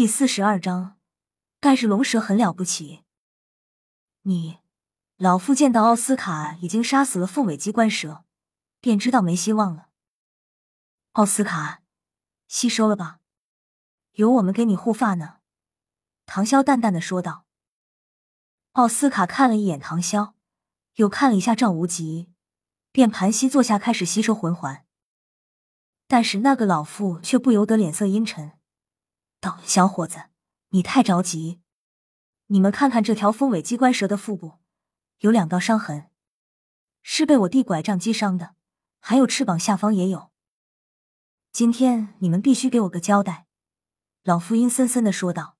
第四十二章，盖世龙蛇很了不起。你，老夫见到奥斯卡已经杀死了凤尾机关蛇，便知道没希望了。奥斯卡，吸收了吧，有我们给你护发呢。唐潇淡淡的说道。奥斯卡看了一眼唐潇，又看了一下赵无极，便盘膝坐下开始吸收魂环。但是那个老妇却不由得脸色阴沉。道：“小伙子，你太着急。你们看看这条凤尾机关蛇的腹部，有两道伤痕，是被我弟拐杖击伤的，还有翅膀下方也有。今天你们必须给我个交代。”老夫阴森森的说道。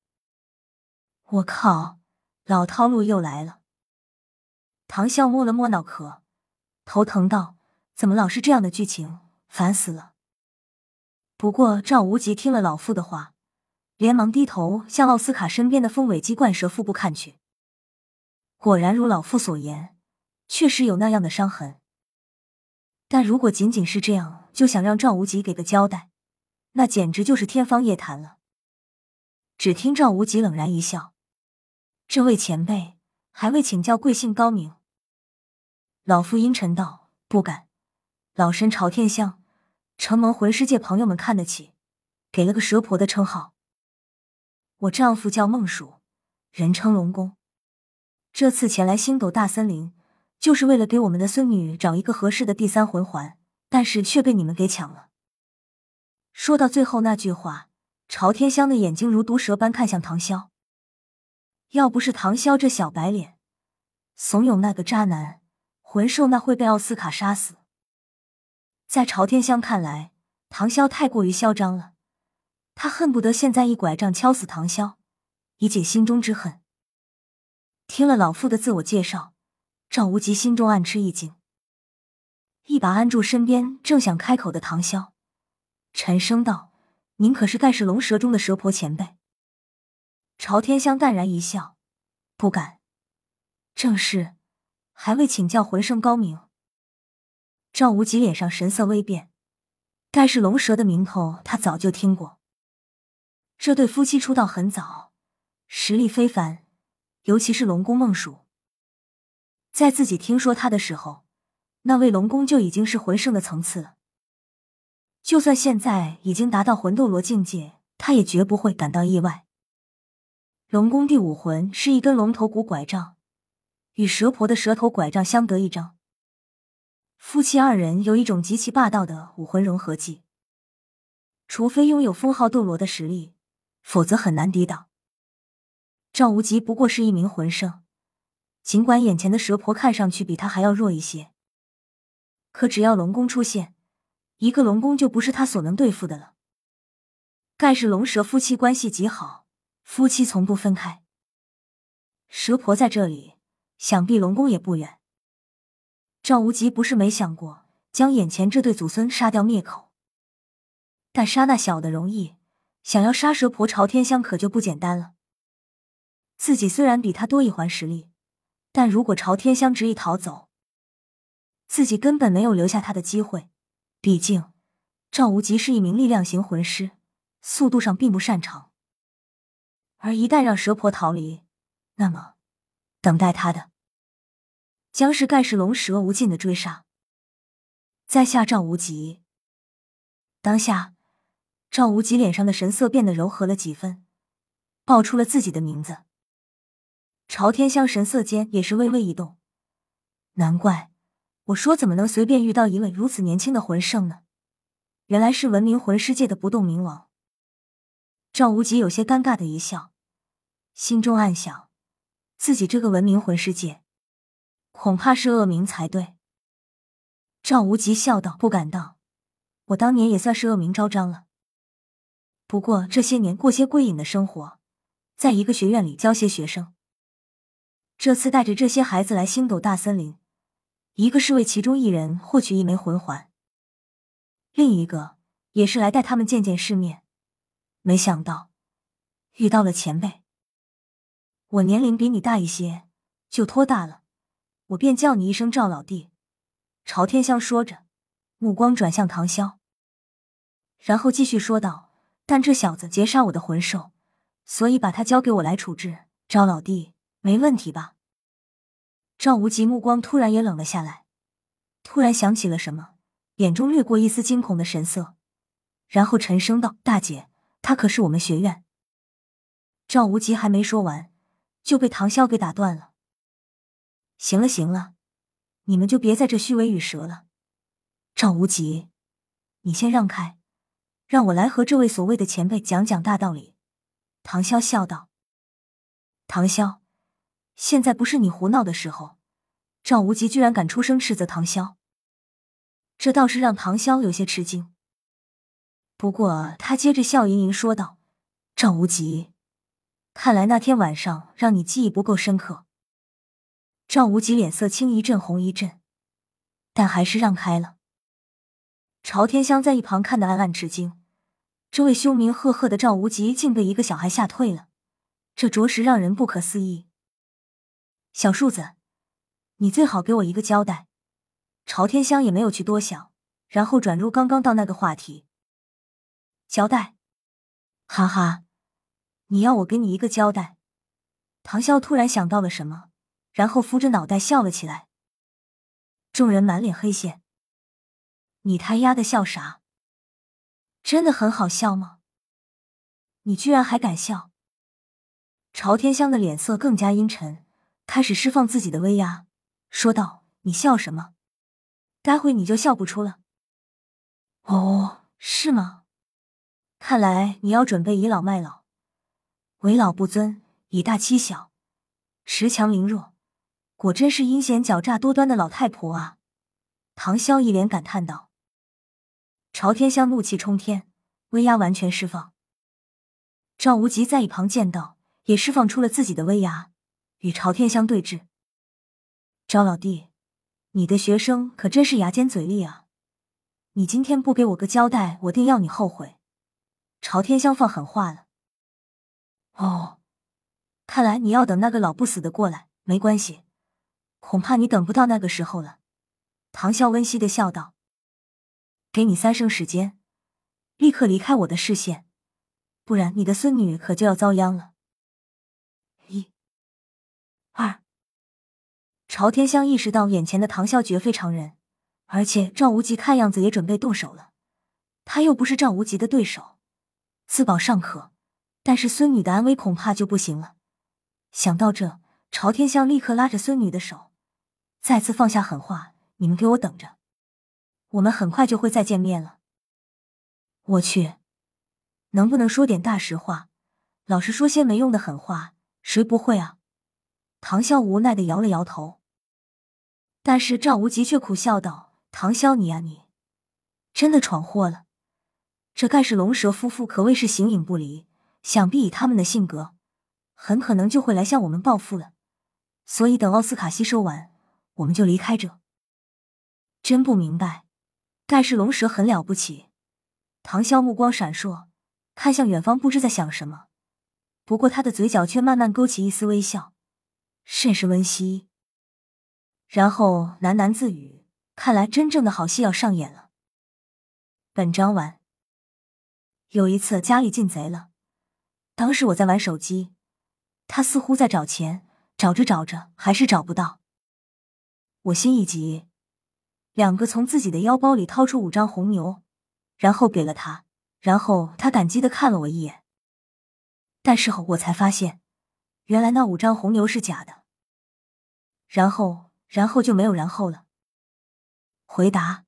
“我靠，老套路又来了。”唐笑摸了摸脑壳，头疼道：“怎么老是这样的剧情？烦死了。”不过赵无极听了老妇的话。连忙低头向奥斯卡身边的凤尾鸡冠蛇腹部看去，果然如老夫所言，确实有那样的伤痕。但如果仅仅是这样就想让赵无极给个交代，那简直就是天方夜谭了。只听赵无极冷然一笑：“这位前辈还未请教贵姓高明？”老夫阴沉道：“不敢，老身朝天香，承蒙魂师界朋友们看得起，给了个蛇婆的称号。”我丈夫叫孟蜀，人称龙宫。这次前来星斗大森林，就是为了给我们的孙女找一个合适的第三魂环，但是却被你们给抢了。说到最后那句话，朝天香的眼睛如毒蛇般看向唐潇。要不是唐潇这小白脸怂恿那个渣男魂兽，那会被奥斯卡杀死。在朝天香看来，唐潇太过于嚣张了。他恨不得现在一拐杖敲死唐潇，以解心中之恨。听了老妇的自我介绍，赵无极心中暗吃一惊，一把按住身边正想开口的唐潇，沉声道：“您可是盖世龙蛇中的蛇婆前辈？”朝天香淡然一笑：“不敢，正是，还未请教魂圣高明。”赵无极脸上神色微变，盖世龙蛇的名头他早就听过。这对夫妻出道很早，实力非凡，尤其是龙宫孟蜀，在自己听说他的时候，那位龙宫就已经是魂圣的层次了。就算现在已经达到魂斗罗境界，他也绝不会感到意外。龙宫第五魂是一根龙头骨拐杖，与蛇婆的蛇头拐杖相得益彰。夫妻二人有一种极其霸道的武魂融合技，除非拥有封号斗罗的实力。否则很难抵挡。赵无极不过是一名魂圣，尽管眼前的蛇婆看上去比他还要弱一些，可只要龙宫出现，一个龙宫就不是他所能对付的了。盖世龙蛇夫妻关系极好，夫妻从不分开。蛇婆在这里，想必龙宫也不远。赵无极不是没想过将眼前这对祖孙杀掉灭口，但杀那小的容易。想要杀蛇婆朝天香可就不简单了。自己虽然比他多一环实力，但如果朝天香执意逃走，自己根本没有留下他的机会。毕竟赵无极是一名力量型魂师，速度上并不擅长。而一旦让蛇婆逃离，那么等待他的将是盖世龙蛇无尽的追杀。在下赵无极，当下。赵无极脸上的神色变得柔和了几分，报出了自己的名字。朝天香神色间也是微微一动，难怪我说怎么能随便遇到一位如此年轻的魂圣呢？原来是闻名魂师界的不动明王。赵无极有些尴尬的一笑，心中暗想：自己这个闻名魂师界，恐怕是恶名才对。赵无极笑道：“不敢当，我当年也算是恶名昭彰了。”不过这些年过些归隐的生活，在一个学院里教些学生。这次带着这些孩子来星斗大森林，一个是为其中一人获取一枚魂环，另一个也是来带他们见见世面。没想到遇到了前辈，我年龄比你大一些，就托大了，我便叫你一声赵老弟。朝天香说着，目光转向唐潇，然后继续说道。但这小子劫杀我的魂兽，所以把他交给我来处置。赵老弟，没问题吧？赵无极目光突然也冷了下来，突然想起了什么，眼中掠过一丝惊恐的神色，然后沉声道：“大姐，他可是我们学院。”赵无极还没说完，就被唐潇给打断了。“行了行了，你们就别在这虚伪与舌了。”赵无极，你先让开，让我来和这位所谓的前辈讲讲大道理。”唐潇笑道。“唐潇。”现在不是你胡闹的时候，赵无极居然敢出声斥责唐潇，这倒是让唐潇有些吃惊。不过他接着笑盈盈说道：“赵无极，看来那天晚上让你记忆不够深刻。”赵无极脸色青一阵红一阵，但还是让开了。朝天香在一旁看得暗暗吃惊，这位凶名赫赫的赵无极竟被一个小孩吓退了，这着实让人不可思议。小树子，你最好给我一个交代。朝天香也没有去多想，然后转入刚刚到那个话题。交代？哈哈，你要我给你一个交代？唐潇突然想到了什么，然后扶着脑袋笑了起来。众人满脸黑线。你他丫的笑啥？真的很好笑吗？你居然还敢笑？朝天香的脸色更加阴沉。开始释放自己的威压，说道：“你笑什么？待会你就笑不出了。”哦，是吗？看来你要准备倚老卖老，为老不尊，以大欺小，恃强凌弱，果真是阴险狡诈多端的老太婆啊！唐潇一脸感叹道。朝天香怒气冲天，威压完全释放。赵无极在一旁见到，也释放出了自己的威压。与朝天香对峙，赵老弟，你的学生可真是牙尖嘴利啊！你今天不给我个交代，我定要你后悔。朝天香放狠话了。哦，看来你要等那个老不死的过来。没关系，恐怕你等不到那个时候了。唐啸温煦的笑道：“给你三生时间，立刻离开我的视线，不然你的孙女可就要遭殃了。”一二朝天香意识到眼前的唐啸绝非常人，而且赵无极看样子也准备动手了。他又不是赵无极的对手，自保尚可，但是孙女的安危恐怕就不行了。想到这，朝天香立刻拉着孙女的手，再次放下狠话：“你们给我等着，我们很快就会再见面了。”我去，能不能说点大实话？老是说些没用的狠话，谁不会啊？唐潇无奈的摇了摇头，但是赵无极却苦笑道：“唐潇，你呀，你真的闯祸了。这盖世龙蛇夫妇可谓是形影不离，想必以他们的性格，很可能就会来向我们报复了。所以等奥斯卡吸收完，我们就离开这。真不明白，盖世龙蛇很了不起。”唐潇目光闪烁，看向远方，不知在想什么。不过他的嘴角却慢慢勾起一丝微笑。甚是温馨，然后喃喃自语：“看来真正的好戏要上演了。”本章完。有一次家里进贼了，当时我在玩手机，他似乎在找钱，找着找着还是找不到。我心一急，两个从自己的腰包里掏出五张红牛，然后给了他，然后他感激的看了我一眼，但是后我才发现，原来那五张红牛是假的。然后，然后就没有然后了。回答。